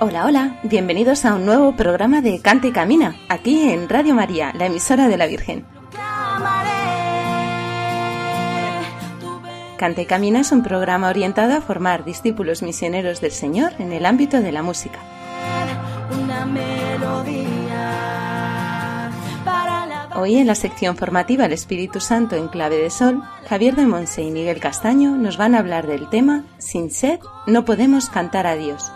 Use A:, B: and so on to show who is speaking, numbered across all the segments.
A: Hola, hola, bienvenidos a un nuevo programa de Canta y Camina, aquí en Radio María, la emisora de la Virgen. Canta y Camina es un programa orientado a formar discípulos misioneros del Señor en el ámbito de la música. Hoy en la sección formativa El Espíritu Santo en clave de sol, Javier de Monse y Miguel Castaño nos van a hablar del tema Sin sed no podemos cantar a Dios.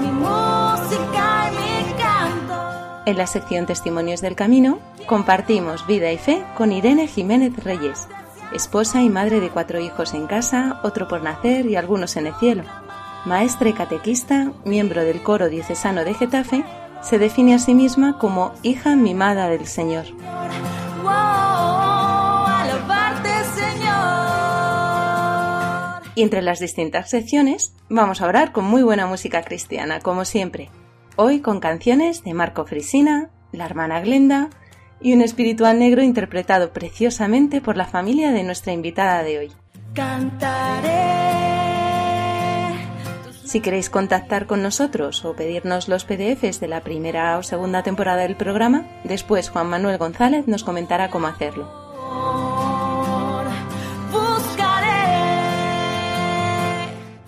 B: Mi música y mi canto.
A: En la sección Testimonios del Camino compartimos vida y fe con Irene Jiménez Reyes, esposa y madre de cuatro hijos en casa, otro por nacer y algunos en el cielo. Maestra y catequista, miembro del coro diocesano de Getafe, se define a sí misma como hija mimada del Señor.
B: Wow,
A: Y entre las distintas secciones vamos a orar con muy buena música cristiana, como siempre. Hoy con canciones de Marco Frisina, la hermana Glenda y un espiritual negro interpretado preciosamente por la familia de nuestra invitada de hoy.
B: Cantaré
A: Si queréis contactar con nosotros o pedirnos los PDFs de la primera o segunda temporada del programa, después Juan Manuel González nos comentará cómo hacerlo.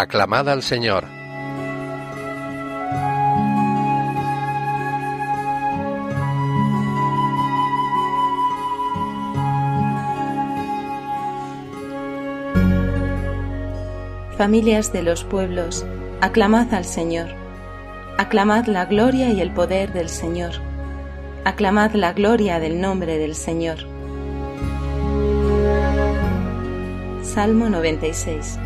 C: Aclamad al Señor.
A: Familias de los pueblos, aclamad al Señor. Aclamad la gloria y el poder del Señor. Aclamad la gloria del nombre del Señor. Salmo 96.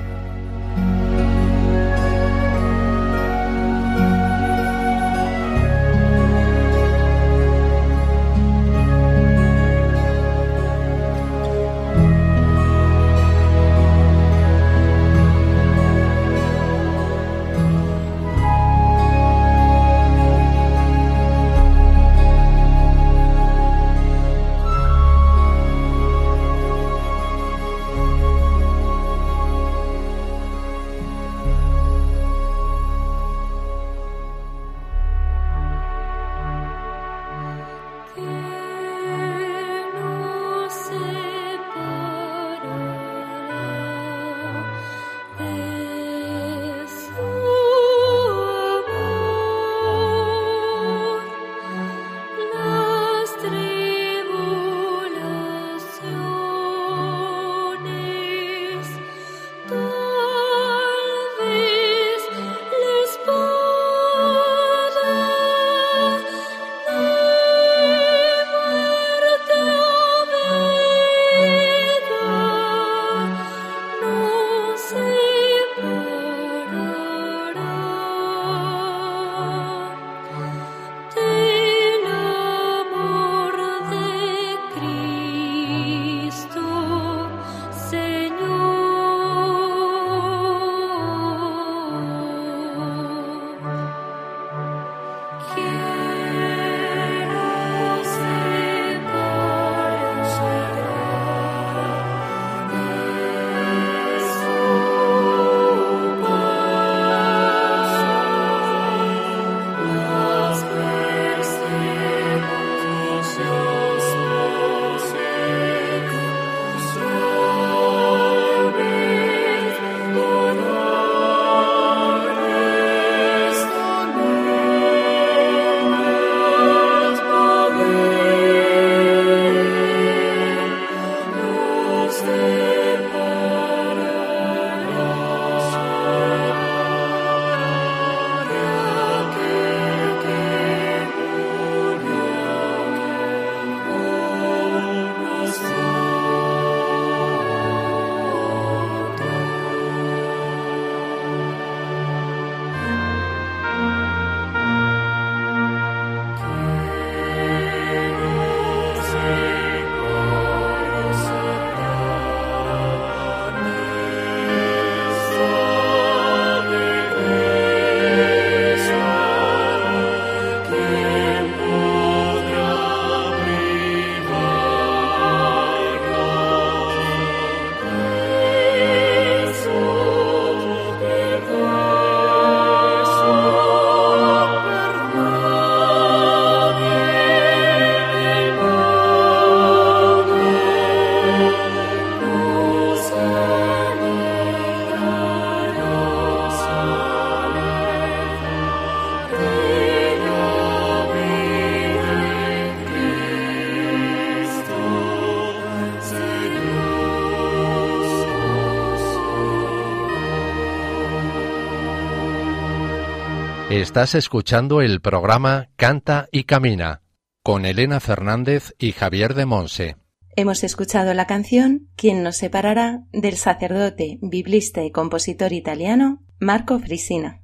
C: Estás escuchando el programa Canta y Camina con Elena Fernández y Javier de Monse.
A: Hemos escuchado la canción ¿Quién nos separará? del sacerdote, biblista y compositor italiano Marco Frisina.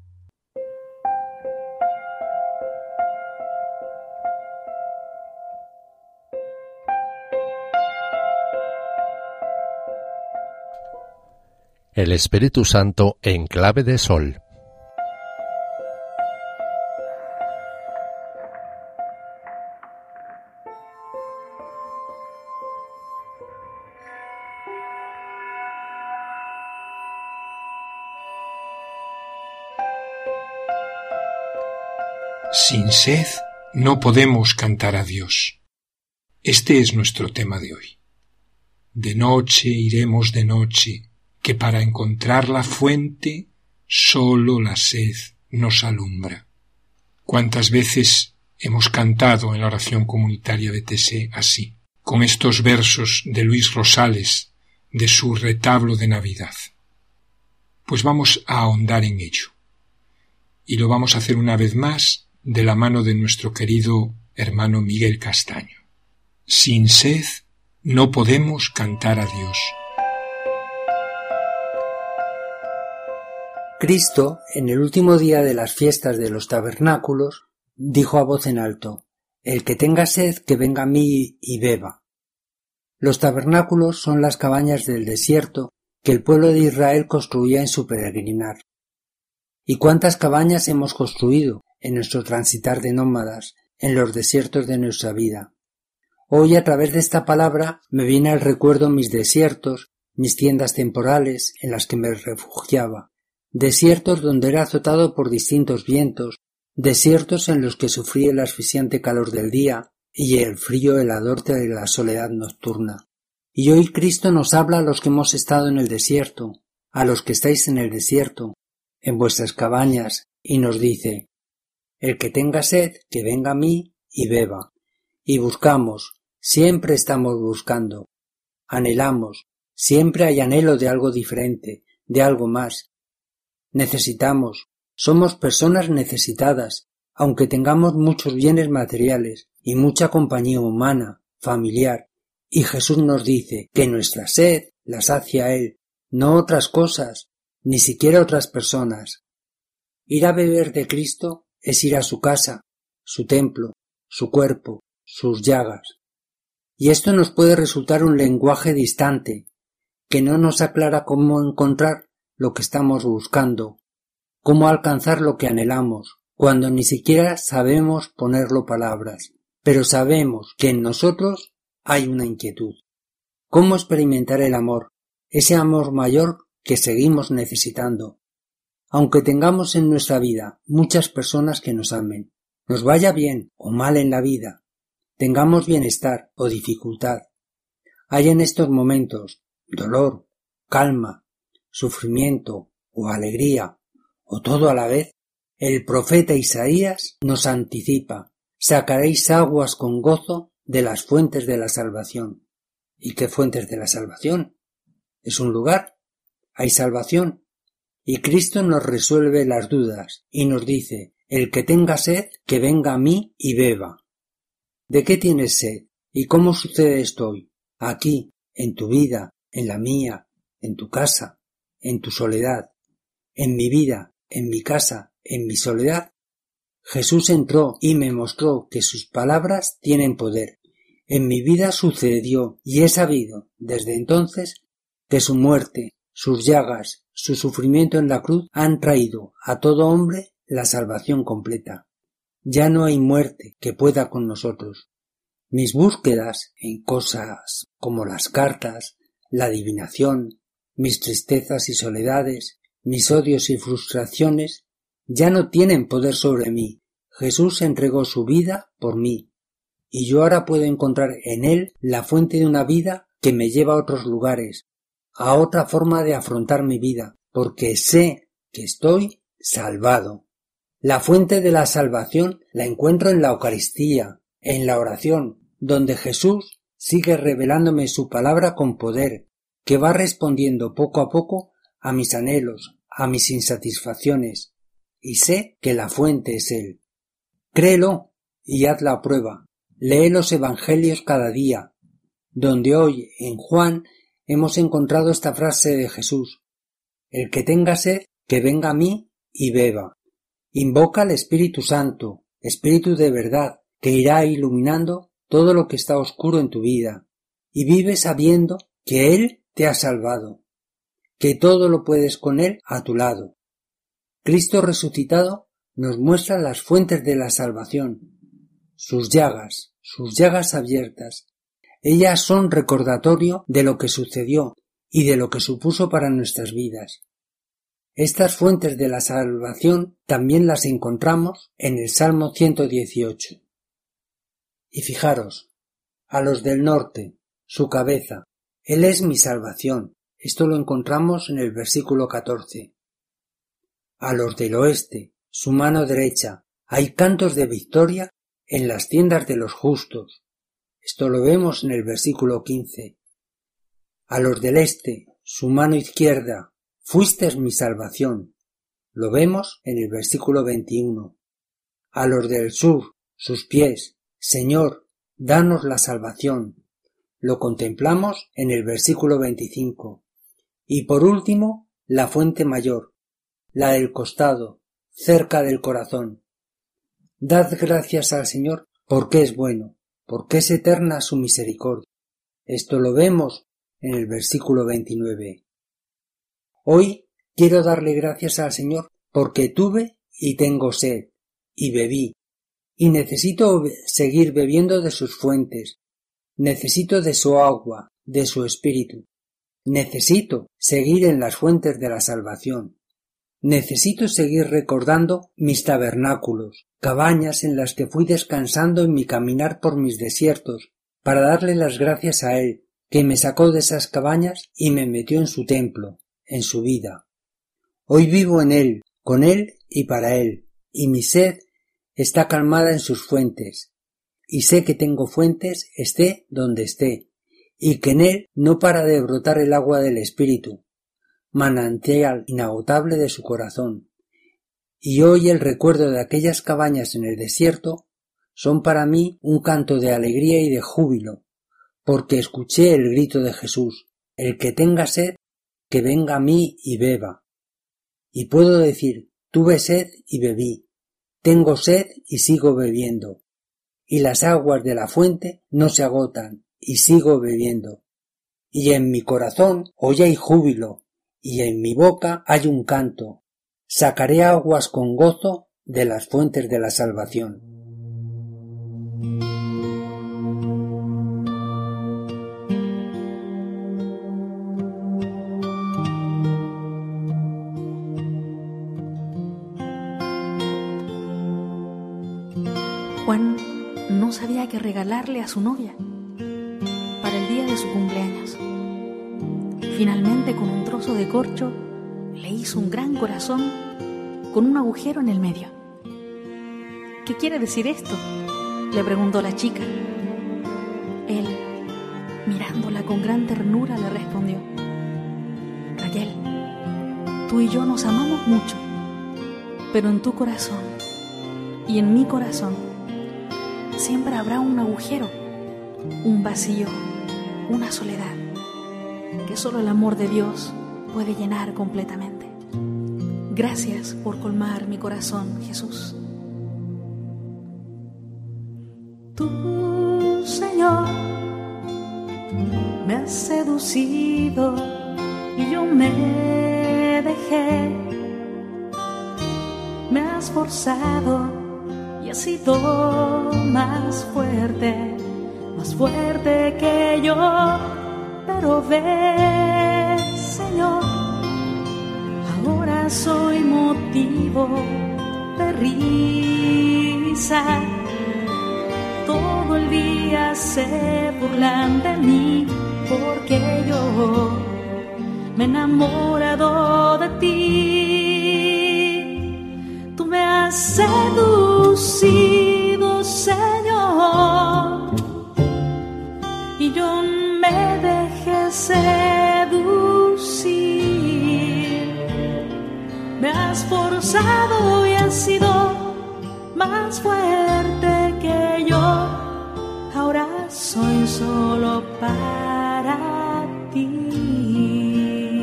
C: El Espíritu Santo en clave de sol.
D: Sed no podemos cantar a Dios. Este es nuestro tema de hoy. De noche iremos de noche, que para encontrar la fuente sólo la sed nos alumbra. ¿Cuántas veces hemos cantado en la oración comunitaria de Tesé así, con estos versos de Luis Rosales de su retablo de Navidad? Pues vamos a ahondar en ello. Y lo vamos a hacer una vez más de la mano de nuestro querido hermano Miguel Castaño. Sin sed no podemos cantar a Dios.
E: Cristo, en el último día de las fiestas de los tabernáculos, dijo a voz en alto, El que tenga sed, que venga a mí y beba. Los tabernáculos son las cabañas del desierto que el pueblo de Israel construía en su peregrinar. ¿Y cuántas cabañas hemos construido en nuestro transitar de nómadas en los desiertos de nuestra vida? Hoy a través de esta palabra me viene al recuerdo mis desiertos, mis tiendas temporales en las que me refugiaba, desiertos donde era azotado por distintos vientos, desiertos en los que sufrí el asfixiante calor del día y el frío helador de la soledad nocturna. Y hoy Cristo nos habla a los que hemos estado en el desierto, a los que estáis en el desierto, en vuestras cabañas, y nos dice El que tenga sed, que venga a mí y beba. Y buscamos, siempre estamos buscando. Anhelamos, siempre hay anhelo de algo diferente, de algo más. Necesitamos, somos personas necesitadas, aunque tengamos muchos bienes materiales y mucha compañía humana, familiar, y Jesús nos dice que nuestra sed la sacia Él, no otras cosas, ni siquiera otras personas. Ir a beber de Cristo es ir a su casa, su templo, su cuerpo, sus llagas. Y esto nos puede resultar un lenguaje distante, que no nos aclara cómo encontrar lo que estamos buscando, cómo alcanzar lo que anhelamos, cuando ni siquiera sabemos ponerlo palabras, pero sabemos que en nosotros hay una inquietud. ¿Cómo experimentar el amor, ese amor mayor que seguimos necesitando. Aunque tengamos en nuestra vida muchas personas que nos amen, nos vaya bien o mal en la vida, tengamos bienestar o dificultad, hay en estos momentos dolor, calma, sufrimiento o alegría, o todo a la vez, el profeta Isaías nos anticipa, sacaréis aguas con gozo de las fuentes de la salvación. ¿Y qué fuentes de la salvación? ¿Es un lugar? hay salvación. Y Cristo nos resuelve las dudas y nos dice, el que tenga sed, que venga a mí y beba. ¿De qué tienes sed? ¿Y cómo sucede esto hoy? Aquí, en tu vida, en la mía, en tu casa, en tu soledad, en mi vida, en mi casa, en mi soledad. Jesús entró y me mostró que sus palabras tienen poder. En mi vida sucedió y he sabido desde entonces que su muerte, sus llagas, su sufrimiento en la cruz han traído a todo hombre la salvación completa. Ya no hay muerte que pueda con nosotros. Mis búsquedas en cosas como las cartas, la adivinación, mis tristezas y soledades, mis odios y frustraciones, ya no tienen poder sobre mí. Jesús entregó su vida por mí, y yo ahora puedo encontrar en él la fuente de una vida que me lleva a otros lugares, a otra forma de afrontar mi vida, porque sé que estoy salvado. La fuente de la salvación la encuentro en la Eucaristía, en la oración, donde Jesús sigue revelándome su palabra con poder, que va respondiendo poco a poco a mis anhelos, a mis insatisfacciones. y sé que la fuente es Él. Créelo y haz la prueba. Lee los Evangelios cada día, donde hoy en Juan hemos encontrado esta frase de Jesús. El que tenga sed, que venga a mí y beba. Invoca al Espíritu Santo, Espíritu de verdad, que irá iluminando todo lo que está oscuro en tu vida, y vive sabiendo que Él te ha salvado, que todo lo puedes con Él a tu lado. Cristo resucitado nos muestra las fuentes de la salvación, sus llagas, sus llagas abiertas. Ellas son recordatorio de lo que sucedió y de lo que supuso para nuestras vidas. Estas fuentes de la salvación también las encontramos en el Salmo 118. Y fijaros, a los del norte, su cabeza, Él es mi salvación. Esto lo encontramos en el versículo 14. A los del oeste, su mano derecha, hay cantos de victoria en las tiendas de los justos. Esto lo vemos en el versículo 15. A los del este, su mano izquierda, fuiste mi salvación. Lo vemos en el versículo 21. A los del sur, sus pies, Señor, danos la salvación. Lo contemplamos en el versículo 25. Y por último, la fuente mayor, la del costado, cerca del corazón. Dad gracias al Señor porque es bueno, porque es eterna su misericordia. Esto lo vemos en el versículo 29. Hoy quiero darle gracias al Señor porque tuve y tengo sed, y bebí, y necesito seguir bebiendo de sus fuentes, necesito de su agua, de su espíritu, necesito seguir en las fuentes de la salvación, necesito seguir recordando mis tabernáculos, cabañas en las que fui descansando en mi caminar por mis desiertos, para darle las gracias a Él, que me sacó de esas cabañas y me metió en su templo, en su vida. Hoy vivo en Él, con Él y para Él, y mi sed está calmada en sus fuentes, y sé que tengo fuentes esté donde esté, y que en él no para de brotar el agua del Espíritu, manantial inagotable de su corazón. Y hoy el recuerdo de aquellas cabañas en el desierto son para mí un canto de alegría y de júbilo, porque escuché el grito de Jesús, el que tenga sed, que venga a mí y beba. Y puedo decir, tuve sed y bebí, tengo sed y sigo bebiendo. Y las aguas de la fuente no se agotan y sigo bebiendo. Y en mi corazón hoy hay júbilo y en mi boca hay un canto. Sacaré aguas con gozo de las fuentes de la salvación.
F: Juan no sabía qué regalarle a su novia para el día de su cumpleaños. Finalmente, con un trozo de corcho, le hizo un gran corazón con un agujero en el medio. ¿Qué quiere decir esto? le preguntó la chica. Él, mirándola con gran ternura, le respondió, Raquel, tú y yo nos amamos mucho, pero en tu corazón y en mi corazón siempre habrá un agujero, un vacío, una soledad solo el amor de Dios puede llenar completamente. Gracias por colmar mi corazón, Jesús.
G: Tú, Señor, me has seducido y yo me dejé. Me has forzado y has sido más fuerte, más fuerte que yo. Ve, Señor, ahora soy motivo de risa. Todo el día se burlan de mí porque yo me he enamorado de ti. Tú me has seducido, y has sido más fuerte que yo. Ahora soy solo para ti.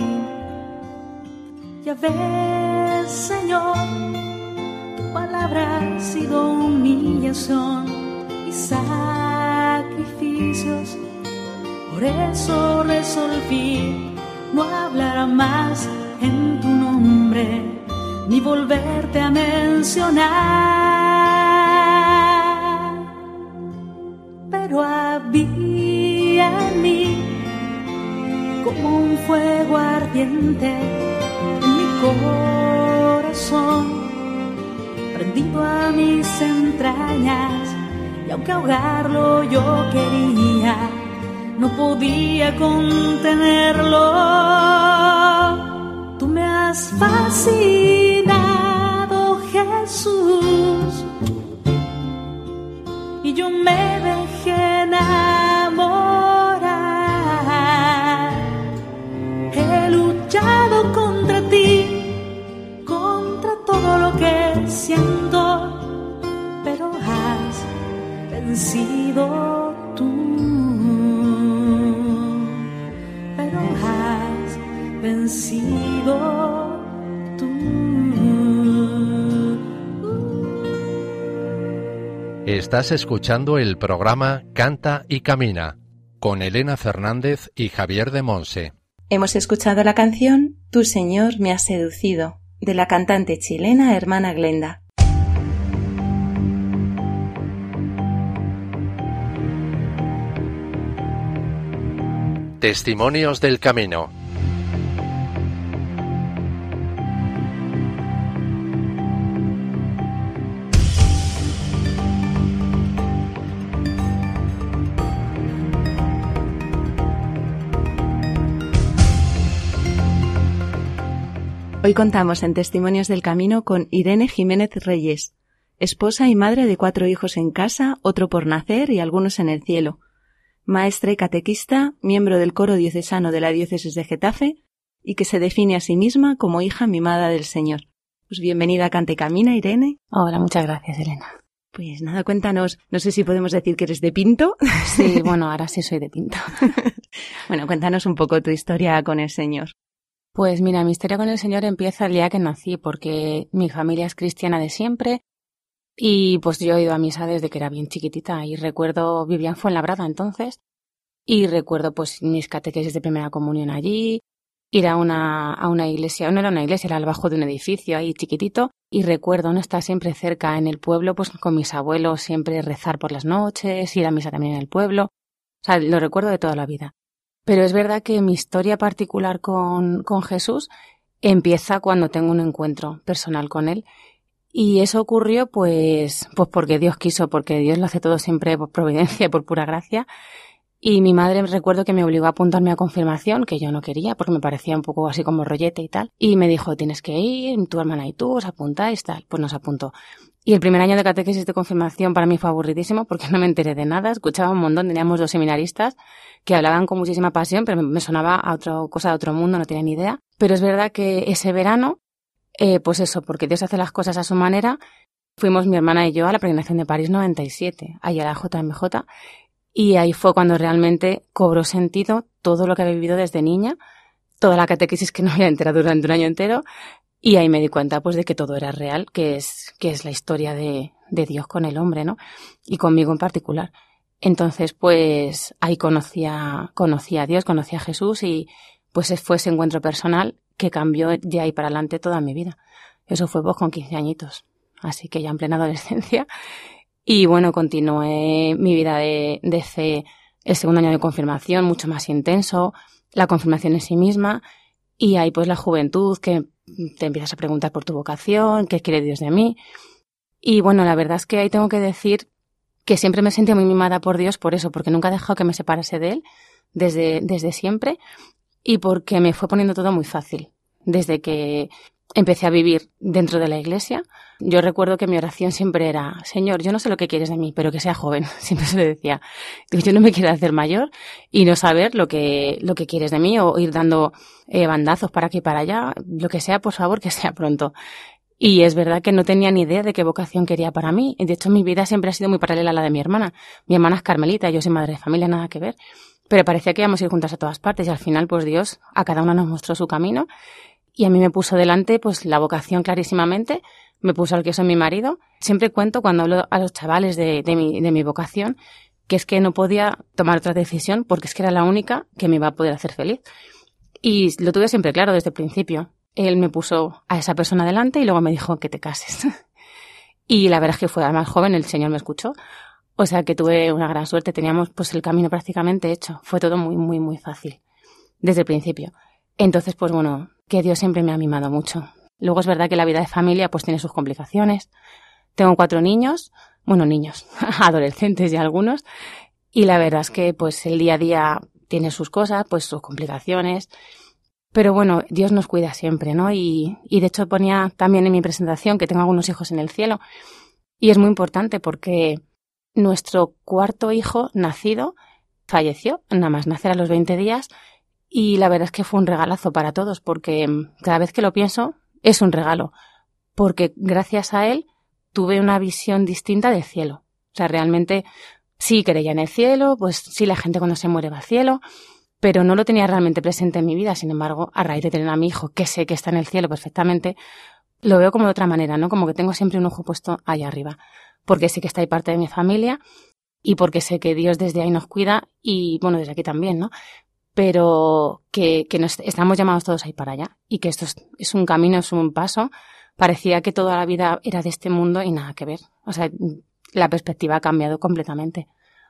G: Ya ves, Señor, tu palabra ha sido humillación y sacrificios. Por eso resolví no hablar más en tu nombre ni volverte a mencionar. Pero había en mí como un fuego ardiente en mi corazón, prendido a mis entrañas, y aunque ahogarlo yo quería, no podía contenerlo Tú me has fascinado, Jesús, y yo me
C: Estás escuchando el programa Canta y Camina con Elena Fernández y Javier de Monse.
A: Hemos escuchado la canción Tu Señor me ha seducido de la cantante chilena Hermana Glenda.
C: Testimonios del Camino
A: Hoy contamos en Testimonios del Camino con Irene Jiménez Reyes, esposa y madre de cuatro hijos en casa, otro por nacer y algunos en el cielo, maestra y catequista, miembro del coro diocesano de la diócesis de Getafe y que se define a sí misma como hija mimada del Señor. Pues bienvenida a Cante Camina, Irene.
H: Hola, muchas gracias, Elena.
A: Pues nada, cuéntanos, no sé si podemos decir que eres de Pinto.
H: Sí, bueno, ahora sí soy de Pinto.
A: bueno, cuéntanos un poco tu historia con el Señor.
H: Pues mira, mi historia con el Señor empieza el día que nací, porque mi familia es cristiana de siempre y pues yo he ido a misa desde que era bien chiquitita y recuerdo, vivía en Fuenlabrada entonces, y recuerdo pues mis catequesis de primera comunión allí, ir a una, a una iglesia, no era una iglesia, era abajo de un edificio ahí chiquitito, y recuerdo no estar siempre cerca en el pueblo, pues con mis abuelos, siempre rezar por las noches, ir a misa también en el pueblo, o sea, lo recuerdo de toda la vida. Pero es verdad que mi historia particular con, con Jesús empieza cuando tengo un encuentro personal con él. Y eso ocurrió pues, pues porque Dios quiso, porque Dios lo hace todo siempre por providencia, por pura gracia. Y mi madre recuerdo que me obligó a apuntarme a confirmación, que yo no quería, porque me parecía un poco así como rollete y tal. Y me dijo, tienes que ir, tu hermana y tú, os apuntáis, tal. Pues nos apuntó. Y el primer año de catequesis de confirmación para mí fue aburridísimo porque no me enteré de nada, escuchaba un montón, teníamos dos seminaristas que hablaban con muchísima pasión, pero me sonaba a otra cosa de otro mundo, no tenía ni idea. Pero es verdad que ese verano, eh, pues eso, porque Dios hace las cosas a su manera, fuimos mi hermana y yo a la peregrinación de París 97, ahí a la JMJ, y ahí fue cuando realmente cobró sentido todo lo que había vivido desde niña, toda la catequesis que no había enterado durante un año entero, y ahí me di cuenta pues de que todo era real, que es, que es la historia de, de Dios con el hombre, ¿no? Y conmigo en particular. Entonces, pues ahí conocí a, a Dios, conocí a Jesús y pues fue ese encuentro personal que cambió de ahí para adelante toda mi vida. Eso fue pues con 15 añitos, así que ya en plena adolescencia. Y bueno, continué mi vida de, de fe, el segundo año de confirmación, mucho más intenso, la confirmación en sí misma, y ahí pues la juventud, que te empiezas a preguntar por tu vocación, qué quiere Dios de mí. Y bueno, la verdad es que ahí tengo que decir que siempre me sentí muy mimada por Dios por eso, porque nunca he dejado que me separase de Él desde, desde siempre y porque me fue poniendo todo muy fácil. Desde que empecé a vivir dentro de la iglesia, yo recuerdo que mi oración siempre era, Señor, yo no sé lo que quieres de mí, pero que sea joven. Siempre se lo decía. Yo no me quiero hacer mayor y no saber lo que, lo que quieres de mí o ir dando eh, bandazos para aquí y para allá, lo que sea, por favor, que sea pronto. Y es verdad que no tenía ni idea de qué vocación quería para mí. De hecho, mi vida siempre ha sido muy paralela a la de mi hermana. Mi hermana es carmelita, yo soy madre de familia, nada que ver. Pero parecía que íbamos a ir juntas a todas partes y al final, pues Dios a cada una nos mostró su camino y a mí me puso delante pues la vocación clarísimamente, me puso al que soy mi marido. Siempre cuento cuando hablo a los chavales de, de, mi, de mi vocación que es que no podía tomar otra decisión porque es que era la única que me iba a poder hacer feliz. Y lo tuve siempre claro desde el principio. Él me puso a esa persona delante y luego me dijo que te cases. y la verdad es que fue más joven, el Señor me escuchó. O sea que tuve una gran suerte, teníamos pues el camino prácticamente hecho. Fue todo muy, muy, muy fácil. Desde el principio. Entonces, pues bueno, que Dios siempre me ha mimado mucho. Luego es verdad que la vida de familia pues tiene sus complicaciones. Tengo cuatro niños, bueno, niños, adolescentes y algunos, y la verdad es que pues el día a día tiene sus cosas, pues sus complicaciones. Pero bueno, Dios nos cuida siempre, ¿no? Y, y de hecho ponía también en mi presentación que tengo algunos hijos en el cielo. Y es muy importante porque nuestro cuarto hijo nacido falleció, nada más nacer a los 20 días, y la verdad es que fue un regalazo para todos, porque mm, cada vez que lo pienso es un regalo, porque gracias a él tuve una visión distinta del cielo. O sea, realmente sí creía en el cielo, pues sí la gente cuando se muere va al cielo, pero no lo tenía realmente presente en mi vida. Sin embargo, a raíz de tener a mi hijo, que sé que está en el cielo perfectamente, lo veo como de otra manera, ¿no? Como que tengo siempre un ojo puesto allá arriba porque sé que está ahí parte de mi familia y porque sé que Dios desde ahí nos cuida y, bueno, desde aquí también, ¿no? Pero que, que nos, estamos llamados todos ahí para allá y que esto es, un camino, es un paso. Parecía que toda la vida era de este mundo y nada que ver. O sea, la perspectiva ha cambiado completamente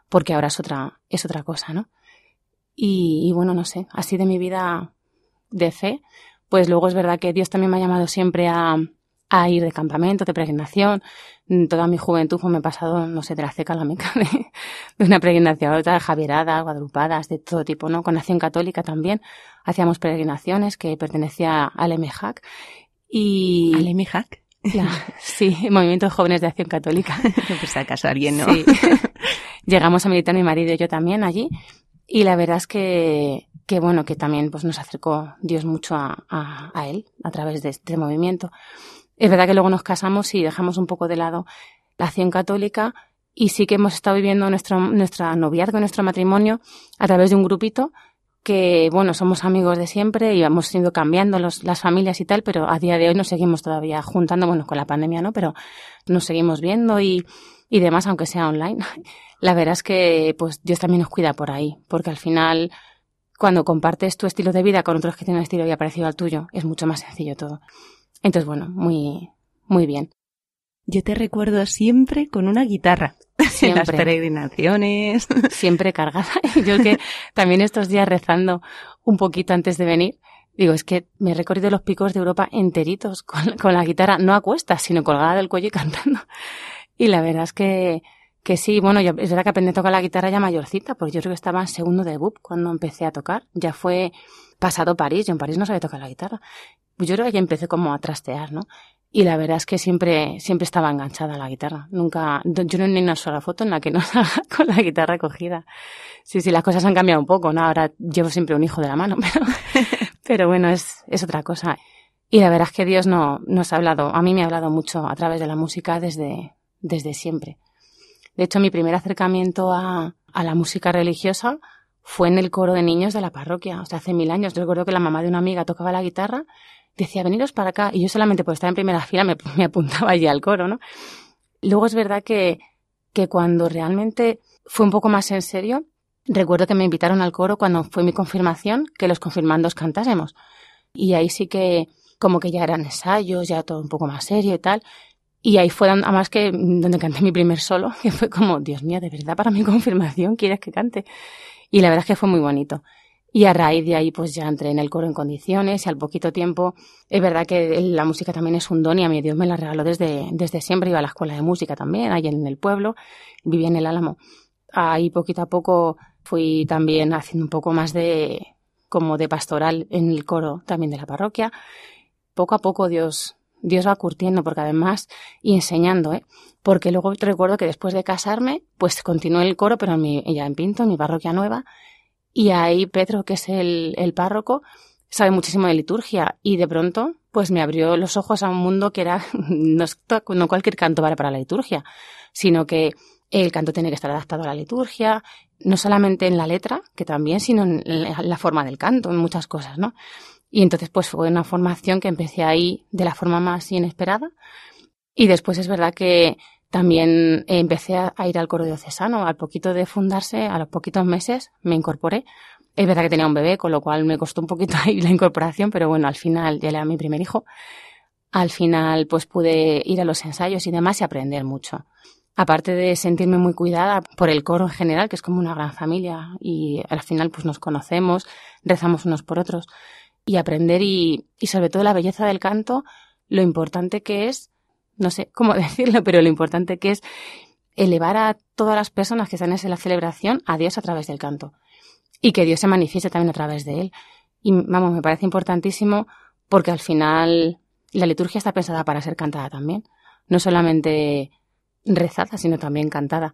H: porque ahora es otra, es otra cosa, ¿no? Y, y bueno, no sé, así de mi vida de fe, pues luego es verdad que Dios también me ha llamado siempre a, a ir de campamento, de peregrinación. Mm, toda mi juventud pues, me he pasado, no sé, de la ceca a la meca, de, una peregrinación a otra, de javierada, guadalupadas, de todo tipo, ¿no? Con Nación Católica también hacíamos peregrinaciones que pertenecía al MHAC. Y...
A: ¿Al MHAC?
H: sí, Movimiento de Jóvenes de Acción Católica.
A: pues acaso alguien, ¿no?
H: Sí. Llegamos a militar mi marido y yo también allí. Y la verdad es que, que bueno, que también pues nos acercó Dios mucho a, a, a él a través de este movimiento. Es verdad que luego nos casamos y dejamos un poco de lado la acción católica y sí que hemos estado viviendo nuestro, nuestra noviazgo, nuestro matrimonio a través de un grupito que, bueno, somos amigos de siempre y hemos ido cambiando los, las familias y tal, pero a día de hoy nos seguimos todavía juntando, bueno, con la pandemia, ¿no? Pero nos seguimos viendo y, y demás, aunque sea online. La verdad es que, pues, Dios también nos cuida por ahí, porque al final, cuando compartes tu estilo de vida con otros que tienen un estilo ya parecido al tuyo, es mucho más sencillo todo. Entonces, bueno, muy, muy bien.
A: Yo te recuerdo siempre con una guitarra. Siempre. En las peregrinaciones.
H: Siempre cargada. Yo que también estos días rezando un poquito antes de venir, digo, es que me he recorrido los picos de Europa enteritos con, con la guitarra, no a cuestas, sino colgada del cuello y cantando. Y la verdad es que, que sí, bueno, yo, es verdad que aprendí a tocar la guitarra ya mayorcita, porque yo creo que estaba en segundo de BUP cuando empecé a tocar. Ya fue pasado París, yo en París no sabía tocar la guitarra. Yo creo que empecé como a trastear, ¿no? Y la verdad es que siempre, siempre estaba enganchada a la guitarra. Nunca, yo no ni una sola foto en la que no salga con la guitarra cogida. Sí, sí, las cosas han cambiado un poco, ¿no? Ahora llevo siempre un hijo de la mano, pero, pero bueno, es, es otra cosa. Y la verdad es que Dios no, nos ha hablado, a mí me ha hablado mucho a través de la música desde, desde siempre. De hecho, mi primer acercamiento a, a la música religiosa fue en el coro de niños de la parroquia. O sea, hace mil años. Recuerdo que la mamá de una amiga tocaba la guitarra decía, veniros para acá. Y yo solamente por estar en primera fila me, me apuntaba allí al coro, ¿no? Luego es verdad que, que cuando realmente fue un poco más en serio, recuerdo que me invitaron al coro cuando fue mi confirmación, que los confirmandos cantásemos. Y ahí sí que como que ya eran ensayos, ya todo un poco más serio y tal. Y ahí fue además que donde canté mi primer solo, que fue como, Dios mío, de verdad para mi confirmación quieres que cante. Y la verdad es que fue muy bonito. Y a raíz de ahí, pues ya entré en el coro en condiciones y al poquito tiempo, es verdad que la música también es un don y a mí Dios me la regaló desde, desde siempre. Iba a la escuela de música también, ahí en el pueblo, vivía en el Álamo. Ahí poquito a poco fui también haciendo un poco más de, como de pastoral en el coro también de la parroquia. Poco a poco Dios, Dios va curtiendo, porque además, y enseñando, ¿eh? Porque luego recuerdo que después de casarme, pues continué el coro, pero en mi, ya en Pinto, en mi parroquia nueva, y ahí Pedro, que es el, el párroco, sabe muchísimo de liturgia y de pronto pues me abrió los ojos a un mundo que era no, no cualquier canto vale para la liturgia, sino que el canto tiene que estar adaptado a la liturgia, no solamente en la letra, que también, sino en la forma del canto, en muchas cosas, ¿no? Y entonces pues fue una formación que empecé ahí de la forma más inesperada. Y después es verdad que también empecé a, ir al coro diocesano. Al poquito de fundarse, a los poquitos meses, me incorporé. Es verdad que tenía un bebé, con lo cual me costó un poquito ahí la incorporación, pero bueno, al final ya era mi primer hijo. Al final pues pude ir a los ensayos y demás y aprender mucho. Aparte de sentirme muy cuidada por el coro en general, que es como una gran familia y al final pues nos conocemos, rezamos unos por otros y aprender y, y sobre todo la belleza del canto, lo importante que es, no sé cómo decirlo, pero lo importante que es elevar a todas las personas que están en la celebración a Dios a través del canto y que Dios se manifieste también a través de él. Y vamos, me parece importantísimo porque al final la liturgia está pensada para ser cantada también, no solamente rezada, sino también cantada.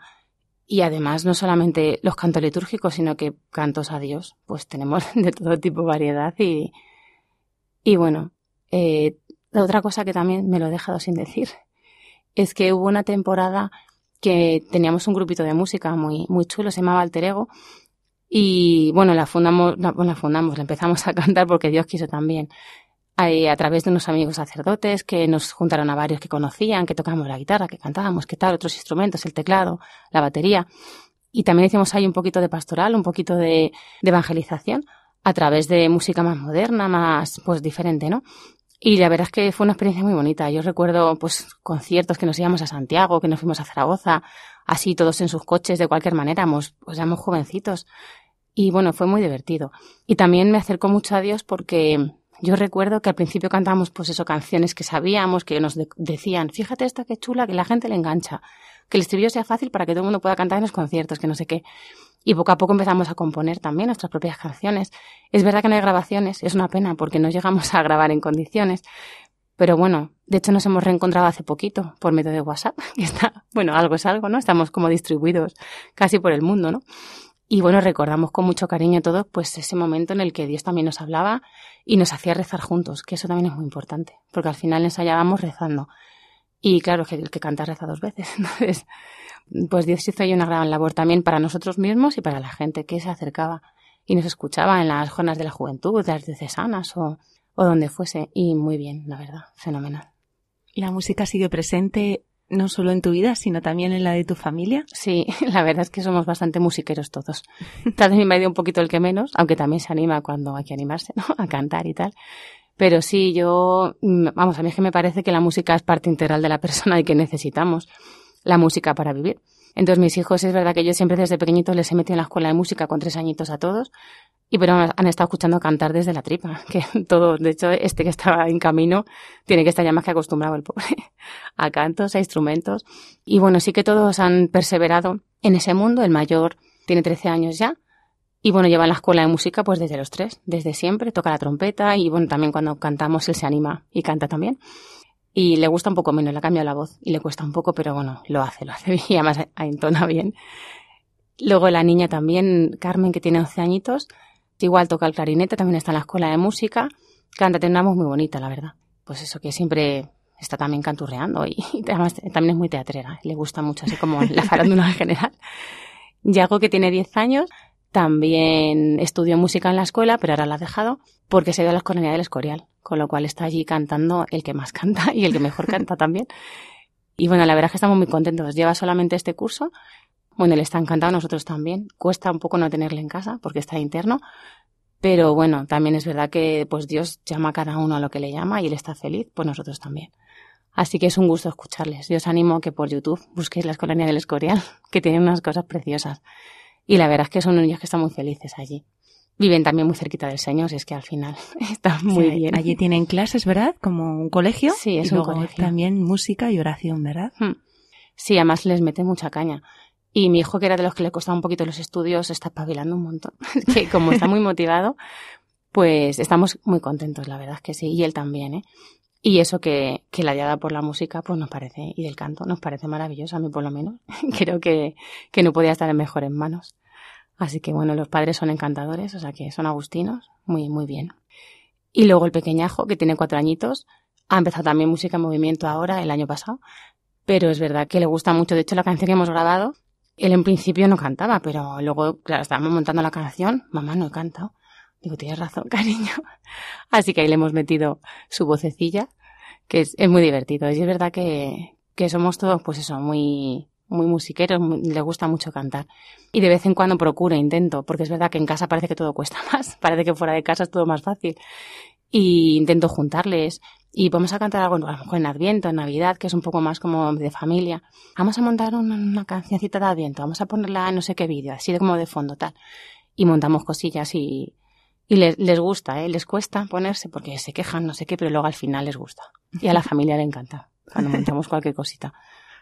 H: Y además, no solamente los cantos litúrgicos, sino que cantos a Dios, pues tenemos de todo tipo variedad. Y, y bueno, eh, la otra cosa que también me lo he dejado sin decir es que hubo una temporada que teníamos un grupito de música muy, muy chulo, se llamaba Alter Ego. Y bueno, la fundamos, la, fundamos, empezamos a cantar porque Dios quiso también a través de unos amigos sacerdotes que nos juntaron a varios que conocían, que tocábamos la guitarra, que cantábamos, que tal, otros instrumentos, el teclado, la batería. Y también hicimos ahí un poquito de pastoral, un poquito de evangelización a través de música más moderna, más pues diferente, ¿no? Y la verdad es que fue una experiencia muy bonita. Yo recuerdo pues conciertos que nos íbamos a Santiago, que nos fuimos a Zaragoza, así todos en sus coches de cualquier manera, éramos, pues éramos jovencitos. Y bueno, fue muy divertido. Y también me acercó mucho a Dios porque yo recuerdo que al principio cantábamos pues eso, canciones que sabíamos, que nos decían, fíjate esta que chula, que la gente le engancha, que el estribillo sea fácil para que todo el mundo pueda cantar en los conciertos, que no sé qué. Y poco a poco empezamos a componer también nuestras propias canciones. Es verdad que no hay grabaciones, es una pena porque no llegamos a grabar en condiciones. Pero bueno, de hecho nos hemos reencontrado hace poquito por medio de WhatsApp, que está, bueno, algo es algo, ¿no? Estamos como distribuidos casi por el mundo, ¿no? Y bueno, recordamos con mucho cariño todos pues ese momento en el que Dios también nos hablaba y nos hacía rezar juntos, que eso también es muy importante, porque al final ensayábamos rezando. Y claro, que el que canta reza dos veces. Entonces, pues Dios hizo ahí una gran labor también para nosotros mismos y para la gente que se acercaba y nos escuchaba en las jornadas de la juventud, de las diocesanas o, o donde fuese. Y muy bien, la verdad, fenomenal.
A: ¿La música sigue presente no solo en tu vida, sino también en la de tu familia.
H: Sí, la verdad es que somos bastante musiqueros todos. Tal vez mi marido un poquito el que menos, aunque también se anima cuando hay que animarse, ¿no? A cantar y tal. Pero sí, yo, mm, vamos, a mí es que me parece que la música es parte integral de la persona y que necesitamos la música para vivir. Entonces mis hijos, es verdad que yo siempre desde pequeñitos les he metido en la escuela de música con tres añitos a todos y pero han estado escuchando cantar desde la tripa, que todo, de hecho, este que estaba en camino tiene que estar ya más que acostumbrado el pobre a cantos, a instrumentos. Y bueno, sí que todos han perseverado en ese mundo. El mayor tiene 13 años ya. Y bueno, lleva en la escuela de música pues desde los tres, desde siempre, toca la trompeta y bueno, también cuando cantamos él se anima y canta también. Y le gusta un poco menos, le cambia la voz y le cuesta un poco, pero bueno, lo hace, lo hace bien y además entona bien. Luego la niña también, Carmen, que tiene 11 añitos, Igual toca el clarinete, también está en la escuela de música. Canta, tenemos muy bonita, la verdad. Pues eso, que siempre está también canturreando y, además también es muy teatrera. Le gusta mucho, así como la farándula en general. Yago, que tiene 10 años, también estudió música en la escuela, pero ahora la ha dejado porque se dio a la escolanía del Escorial, con lo cual está allí cantando el que más canta y el que mejor canta también. Y bueno, la verdad es que estamos muy contentos. Lleva solamente este curso bueno, él está encantado, nosotros también. Cuesta un poco no tenerle en casa porque está interno. Pero bueno, también es verdad que pues Dios llama a cada uno a lo que le llama y él está feliz, pues nosotros también. Así que es un gusto escucharles. Yo os animo que por YouTube busquéis la Escolaria del Escorial, que tienen unas cosas preciosas. Y la verdad es que son niños que están muy felices allí. Viven también muy cerquita del Señor, es que al final está muy bien.
A: Allí tienen clases, ¿verdad? Como un colegio.
H: Sí, es un colegio.
A: También música y oración, ¿verdad? Hmm.
H: Sí, además les mete mucha caña. Y mi hijo, que era de los que le costaba un poquito los estudios, está espabilando un montón. que como está muy motivado, pues estamos muy contentos, la verdad es que sí. Y él también, ¿eh? Y eso que, que la diada por la música, pues nos parece, y del canto, nos parece maravilloso, a mí por lo menos. Creo que, que no podía estar en mejores manos. Así que bueno, los padres son encantadores, o sea que son agustinos, muy, muy bien. Y luego el pequeñajo, que tiene cuatro añitos, ha empezado también música en movimiento ahora, el año pasado. Pero es verdad que le gusta mucho. De hecho, la canción que hemos grabado, él en principio no cantaba, pero luego, claro, estábamos montando la canción, mamá no he cantado. Digo, tienes razón, cariño. Así que ahí le hemos metido su vocecilla, que es, muy divertido. Y es verdad que, que somos todos, pues eso, muy, muy musiqueros, le gusta mucho cantar. Y de vez en cuando procuro, intento, porque es verdad que en casa parece que todo cuesta más, parece que fuera de casa es todo más fácil. Y intento juntarles y vamos a cantar algo, a lo mejor en Adviento, en Navidad, que es un poco más como de familia. Vamos a montar una, una cancioncita de Adviento, vamos a ponerla en no sé qué vídeo, así de como de fondo, tal. Y montamos cosillas y, y les, les gusta, ¿eh? les cuesta ponerse porque se quejan, no sé qué, pero luego al final les gusta. Y a la familia le encanta cuando montamos cualquier cosita.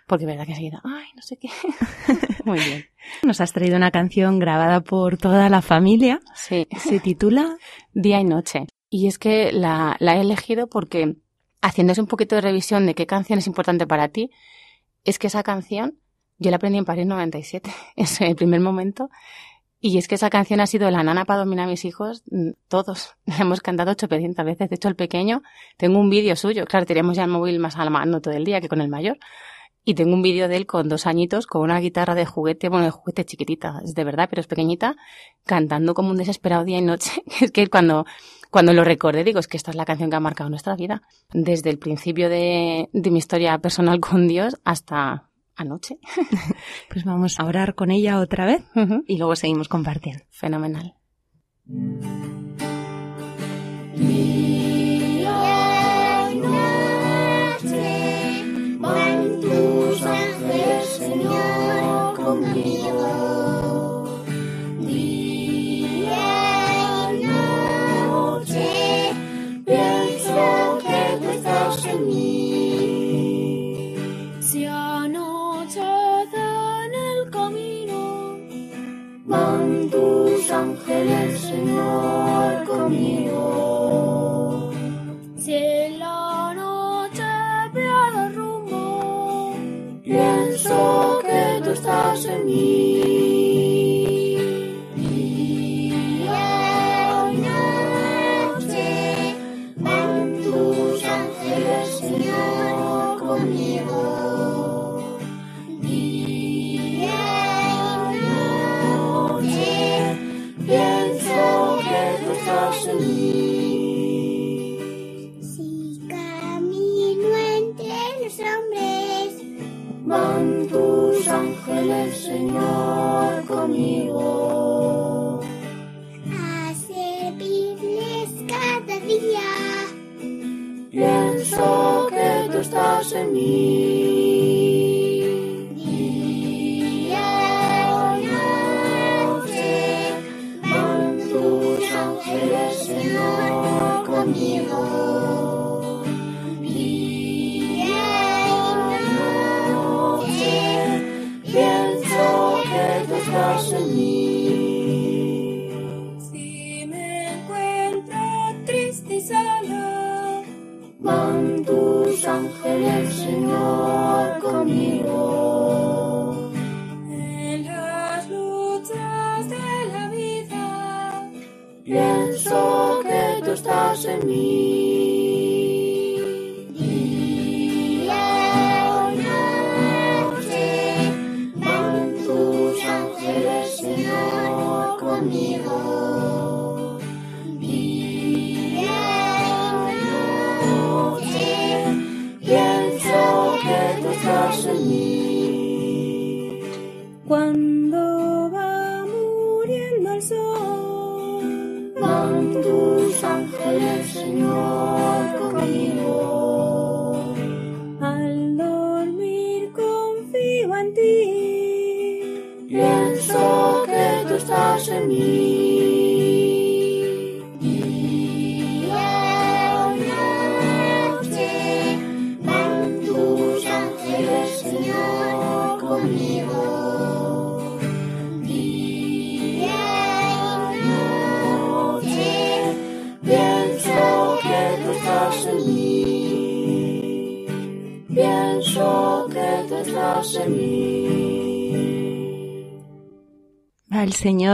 H: Porque es verdad que enseguida, ay, no sé qué. Muy bien.
A: Nos has traído una canción grabada por toda la familia.
H: Sí.
A: Se titula
H: Día y Noche. Y es que la, la he elegido porque, haciéndose un poquito de revisión de qué canción es importante para ti, es que esa canción yo la aprendí en París 97, en el primer momento, y es que esa canción ha sido la nana para dominar a mis hijos, mm, todos. Hemos cantado 800 veces. De hecho, el pequeño, tengo un vídeo suyo. Claro, tenemos ya el móvil más a la mano todo el día que con el mayor. Y tengo un vídeo de él con dos añitos, con una guitarra de juguete, bueno, de juguete chiquitita, es de verdad, pero es pequeñita, cantando como un desesperado día y noche. es que cuando, cuando lo recordé, digo, es que esta es la canción que ha marcado nuestra vida. Desde el principio de, de mi historia personal con Dios hasta anoche.
A: pues vamos a orar con ella otra vez y luego seguimos compartiendo.
H: Fenomenal.
B: Conmigo.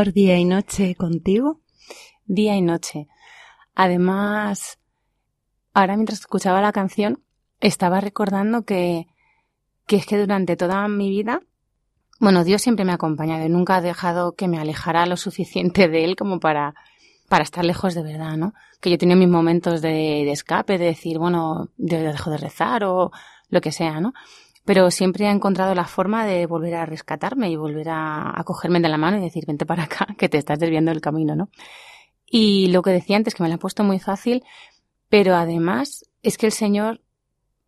B: Día y noche
A: contigo?
H: Día y noche. Además, ahora mientras escuchaba la canción, estaba recordando que, que es que durante toda mi vida, bueno, Dios siempre me ha acompañado y nunca ha dejado que me alejara lo suficiente de Él como para, para estar lejos de verdad, ¿no? Que yo tenía mis momentos de, de escape, de decir, bueno, yo dejo de rezar o lo que sea, ¿no? Pero siempre ha encontrado la forma de volver a rescatarme y volver a, cogerme de la mano y decir, vente para acá, que te estás desviando del camino, ¿no? Y lo que decía antes, que me lo ha puesto muy fácil, pero además es que el Señor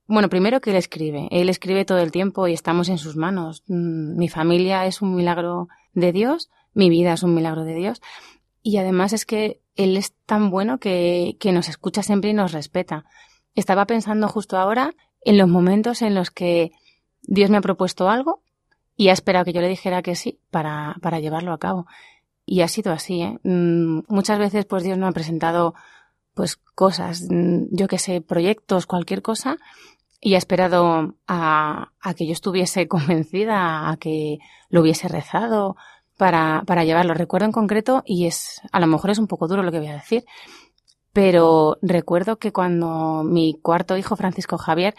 H: bueno, primero que Él escribe. Él escribe todo el tiempo y estamos en sus manos. Mm, mi familia es un milagro de Dios, mi vida es un milagro de Dios. Y además es que Él es tan bueno que nos escucha siempre y nos respeta. Estaba pensando justo ahora en los momentos en los que Dios me ha propuesto algo y ha esperado que yo le dijera que sí para, para llevarlo a cabo. Y ha sido así, ¿eh? Mm, muchas veces pues Dios me ha presentado pues cosas, mm, yo que sé, proyectos, cualquier cosa, y ha esperado a, a, que yo estuviese convencida, a que lo hubiese rezado para, para llevarlo. Recuerdo en concreto, y es, a lo mejor es un poco duro lo que voy a decir, pero recuerdo que cuando mi cuarto hijo, Francisco Javier,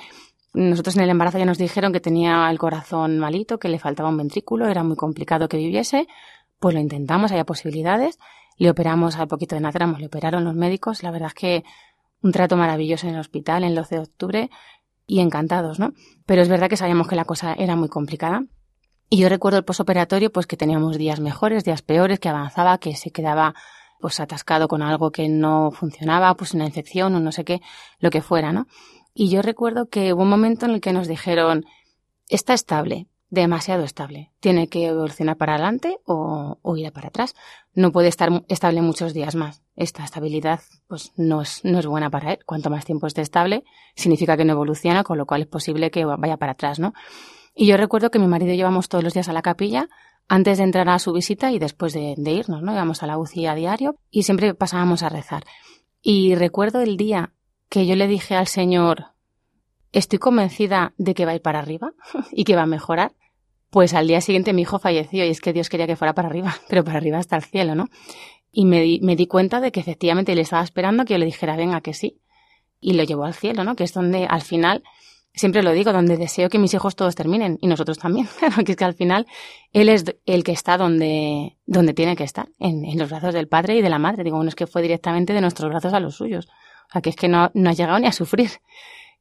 H: nosotros en el embarazo ya nos dijeron que tenía el corazón malito, que le faltaba un ventrículo, era muy complicado que viviese, pues lo intentamos, había posibilidades, le operamos al poquito de natramos, le operaron los médicos, la verdad es que un trato maravilloso en el hospital en el 12 de octubre, y encantados, ¿no? Pero es verdad que sabíamos que la cosa era muy complicada. Y yo recuerdo el posoperatorio, pues que teníamos días mejores, días peores, que avanzaba, que se quedaba pues atascado con algo que no funcionaba, pues una infección o no sé qué, lo que fuera, ¿no? Y yo recuerdo que hubo un momento en el que nos dijeron, está estable, demasiado estable. Tiene que evolucionar para adelante o, ir para atrás. No puede estar estable muchos días más. Esta estabilidad pues no es, no es buena para él. Cuanto más tiempo esté estable, significa que no evoluciona, con lo cual es posible que vaya para atrás, ¿no? Y yo recuerdo que mi marido llevamos todos los días a la capilla antes de entrar a su visita y después de, de irnos, ¿no? Íbamos a la UCI a diario y siempre pasábamos a rezar. Y recuerdo el día que yo le dije al Señor, estoy convencida de que va a ir para arriba y que va a mejorar. Pues al día siguiente mi hijo falleció y es que Dios quería que fuera para arriba, pero para arriba hasta el cielo, ¿no? Y me di, me di cuenta de que efectivamente le estaba esperando que yo le dijera, venga, que sí. Y lo llevó al cielo, ¿no? Que es donde al final, siempre lo digo, donde deseo que mis hijos todos terminen y nosotros también. que es que al final él es el que está donde, donde tiene que estar, en, en, los brazos del padre y de la madre. Digo, bueno, es que fue directamente de nuestros brazos a los suyos. Sea, que es que no, no ha llegado ni a sufrir.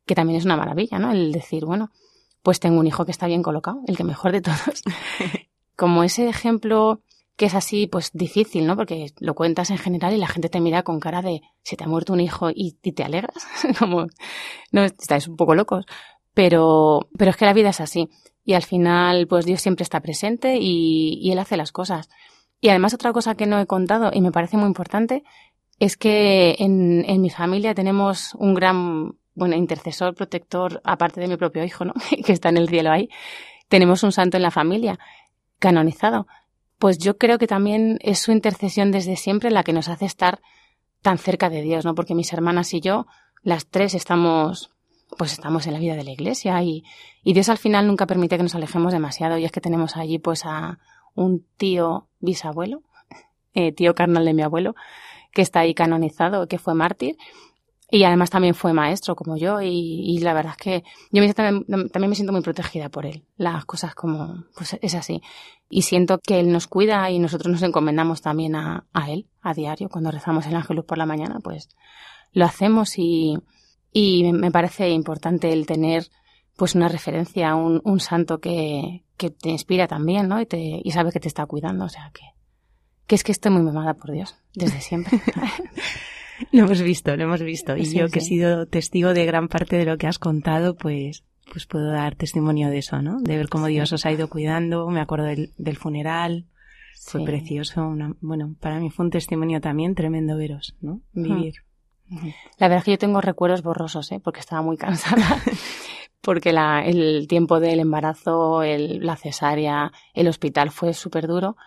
H: Que también es una maravilla, ¿no? El decir, bueno, pues tengo un hijo que está bien colocado, el que mejor de todos. Como ese ejemplo que es así, pues difícil, ¿no? Porque lo cuentas en general y la gente te mira con cara de, se te ha muerto un hijo y, y te alegras, como, no, estáis un poco locos. Pero, pero es que la vida es así. Y al final, pues Dios siempre está presente y, y Él hace las cosas. Y además otra cosa que no he contado y me parece muy importante es que en, mi familia tenemos un gran, bueno, intercesor, protector, aparte de mi propio hijo, ¿no? que está en el cielo ahí. Tenemos un santo en la familia, canonizado pues yo creo que también es su intercesión desde siempre la que nos hace estar tan cerca de Dios, ¿no? Porque mis hermanas y yo, las tres estamos, pues estamos en la vida de la iglesia y, y Dios al final nunca permite que nos alejemos demasiado y es que tenemos allí pues a un tío bisabuelo, eh, tío carnal de mi abuelo, que está ahí canonizado, que fue mártir y además también fue maestro como yo y, y la verdad es que yo también, también, me siento muy protegida por él. Las cosas como, pues es así. Y siento que él nos cuida y nosotros nos encomendamos también a, a él a diario. Cuando rezamos el ángelus por la mañana, pues lo hacemos y, y me parece importante el tener pues una referencia, un, un santo que, que te inspira también, ¿no? Y, te, y sabe que te está cuidando. O sea que, que es que estoy muy mamada por Dios, desde siempre.
I: Lo hemos visto, lo hemos visto. Y sí, yo que he sido testigo de gran parte de lo que has contado, pues, pues puedo dar testimonio de eso, ¿no? De ver cómo Dios os ha ido cuidando. Me acuerdo del, del funeral. Fue precioso. Una, bueno, para mí fue un testimonio también tremendo veros, ¿no? Vivir.
H: La verdad es que yo tengo recuerdos borrosos, ¿eh? Porque estaba muy cansada. porque la, el tiempo del embarazo, el, la cesárea, el hospital fue súper duro.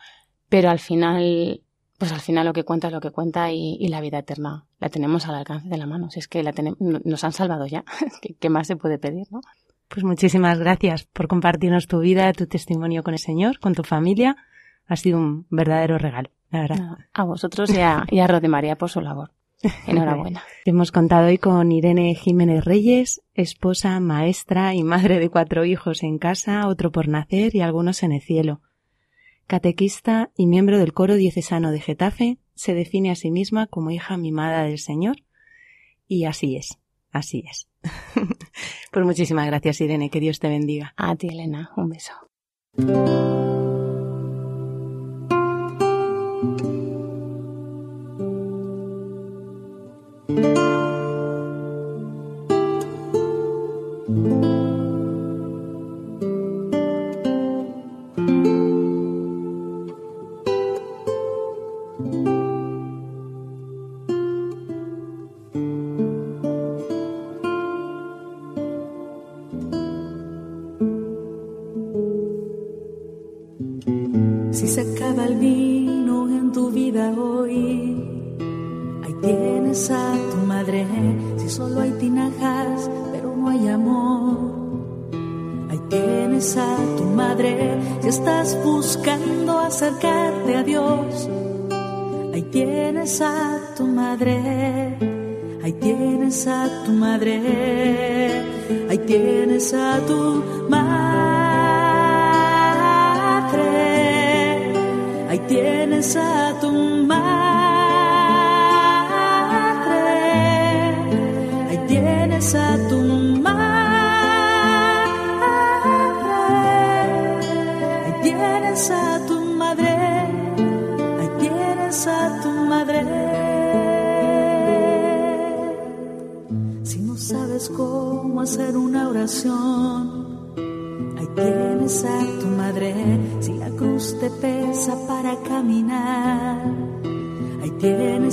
H: Pero al final pues al final lo que cuenta es lo que cuenta y, y, la vida eterna la tenemos al alcance de la mano. Si es que la nos han salvado ya, ¿Qué, ¿qué, más se puede pedir, no?
I: Pues muchísimas gracias por compartirnos tu vida, tu testimonio con el Señor, con tu familia. Ha sido un verdadero regalo, la verdad.
H: A vosotros y a, y a Rode María por su labor. Enhorabuena.
I: Hemos contado hoy con Irene Jiménez Reyes, esposa, maestra y madre de cuatro hijos en casa, otro por nacer y algunos en el cielo. Catequista y miembro del coro diocesano de Getafe, se define a sí misma como hija mimada del Señor. Y así es, así es. pues muchísimas gracias, Irene. Que Dios te bendiga.
H: A ti, Elena. Un beso.
G: Tienes a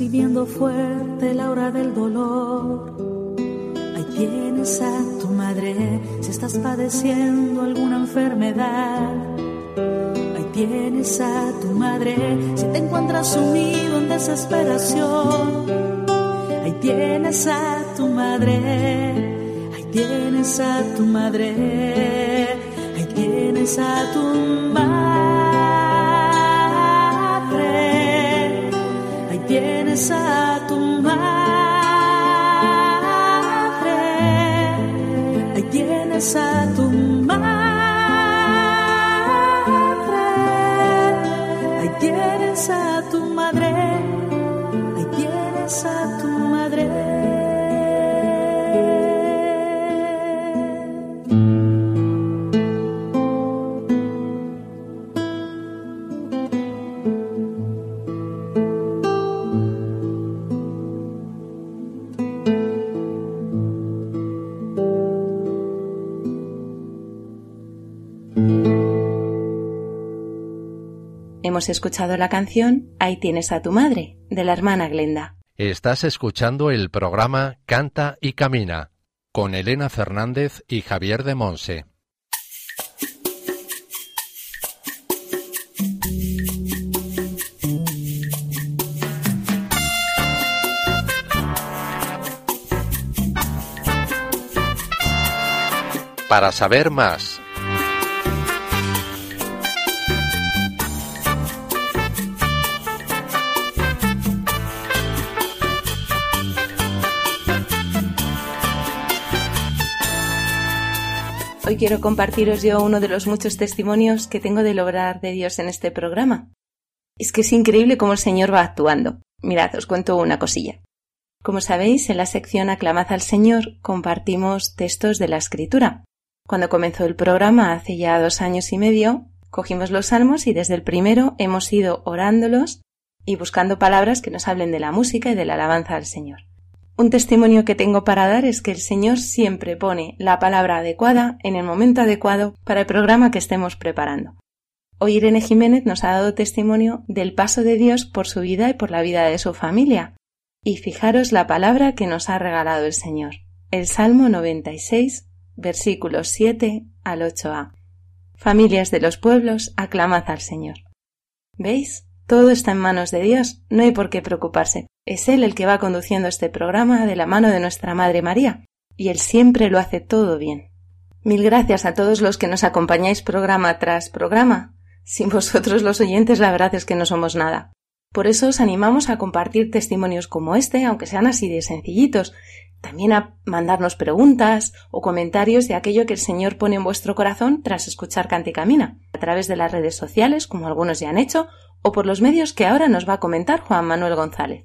G: Viviendo fuerte la hora del dolor, ahí tienes a tu madre. Si estás padeciendo alguna enfermedad, ahí tienes a tu madre. Si te encuentras sumido en desesperación, ahí tienes a tu madre. Ahí tienes a tu madre. Ahí tienes a tu madre. Tienes a tu madre. A tu
A: Hemos escuchado la canción Ahí tienes a tu madre, de la hermana Glenda.
C: Estás escuchando el programa Canta y Camina con Elena Fernández y Javier de Monse. Para saber más
A: Hoy quiero compartiros yo uno de los muchos testimonios que tengo del obrar de Dios en este programa. Es que es increíble cómo el Señor va actuando. Mirad, os cuento una cosilla. Como sabéis, en la sección Aclamad al Señor compartimos textos de la Escritura. Cuando comenzó el programa hace ya dos años y medio, cogimos los salmos y desde el primero hemos ido orándolos y buscando palabras que nos hablen de la música y de la alabanza al Señor. Un testimonio que tengo para dar es que el Señor siempre pone la palabra adecuada en el momento adecuado para el programa que estemos preparando. Hoy Irene Jiménez nos ha dado testimonio del paso de Dios por su vida y por la vida de su familia. Y fijaros la palabra que nos ha regalado el Señor. El Salmo 96, versículos 7 al 8a. Familias de los pueblos, aclamad al Señor. ¿Veis? Todo está en manos de Dios, no hay por qué preocuparse. Es Él el que va conduciendo este programa de la mano de nuestra Madre María, y Él siempre lo hace todo bien. Mil gracias a todos los que nos acompañáis programa tras programa. Sin vosotros los oyentes la verdad es que no somos nada. Por eso os animamos a compartir testimonios como este, aunque sean así de sencillitos, también a mandarnos preguntas o comentarios de aquello que el Señor pone en vuestro corazón tras escuchar Cante Camina, a través de las redes sociales, como algunos ya han hecho, o por los medios que ahora nos va a comentar Juan Manuel González.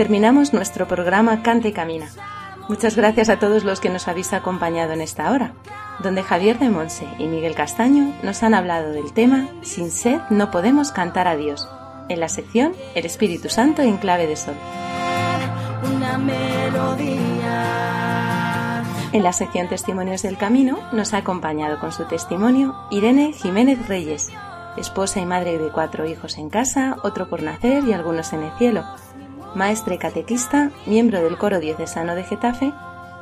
A: terminamos nuestro programa Cante y Camina. Muchas gracias a todos los que nos habéis acompañado en esta hora, donde Javier de Monse y Miguel Castaño nos han hablado del tema Sin sed no podemos cantar a Dios, en la sección El Espíritu Santo en clave de sol. En la sección Testimonios del Camino nos ha acompañado con su testimonio Irene Jiménez Reyes, esposa y madre de cuatro hijos en casa, otro por nacer y algunos en el cielo maestra y catequista, miembro del coro diocesano de Getafe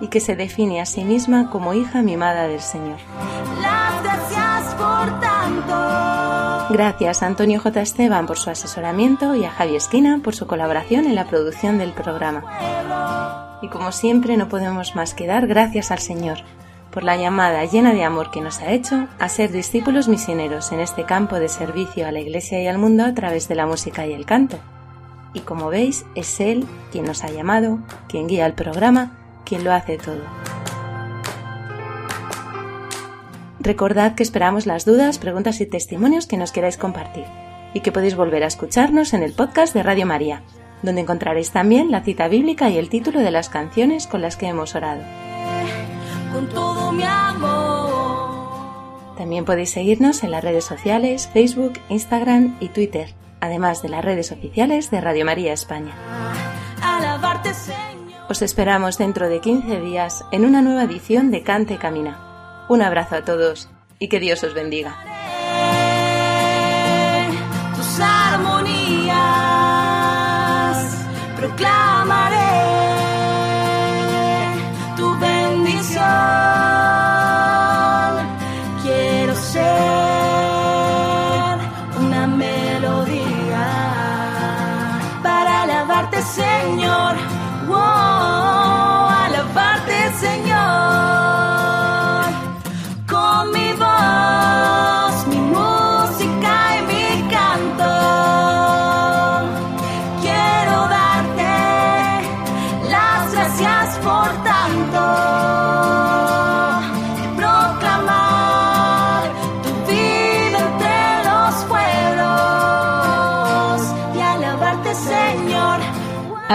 A: y que se define a sí misma como hija mimada del Señor.
G: gracias por tanto.
A: Gracias a Antonio J. Esteban por su asesoramiento y a Javi Esquina por su colaboración en la producción del programa. Y como siempre no podemos más que dar gracias al Señor por la llamada llena de amor que nos ha hecho a ser discípulos misioneros en este campo de servicio a la Iglesia y al mundo a través de la música y el canto y como veis es Él quien nos ha llamado, quien guía el programa, quien lo hace todo. Recordad que esperamos las dudas, preguntas y testimonios que nos queráis compartir y que podéis volver a escucharnos en el podcast de Radio María, donde encontraréis también la cita bíblica y el título de las canciones con las que hemos orado.
G: Con todo mi amor.
A: También podéis seguirnos en las redes sociales, Facebook, Instagram y Twitter además de las redes oficiales de Radio María España. Os esperamos dentro de 15 días en una nueva edición de Cante Camina. Un abrazo a todos y que Dios os bendiga.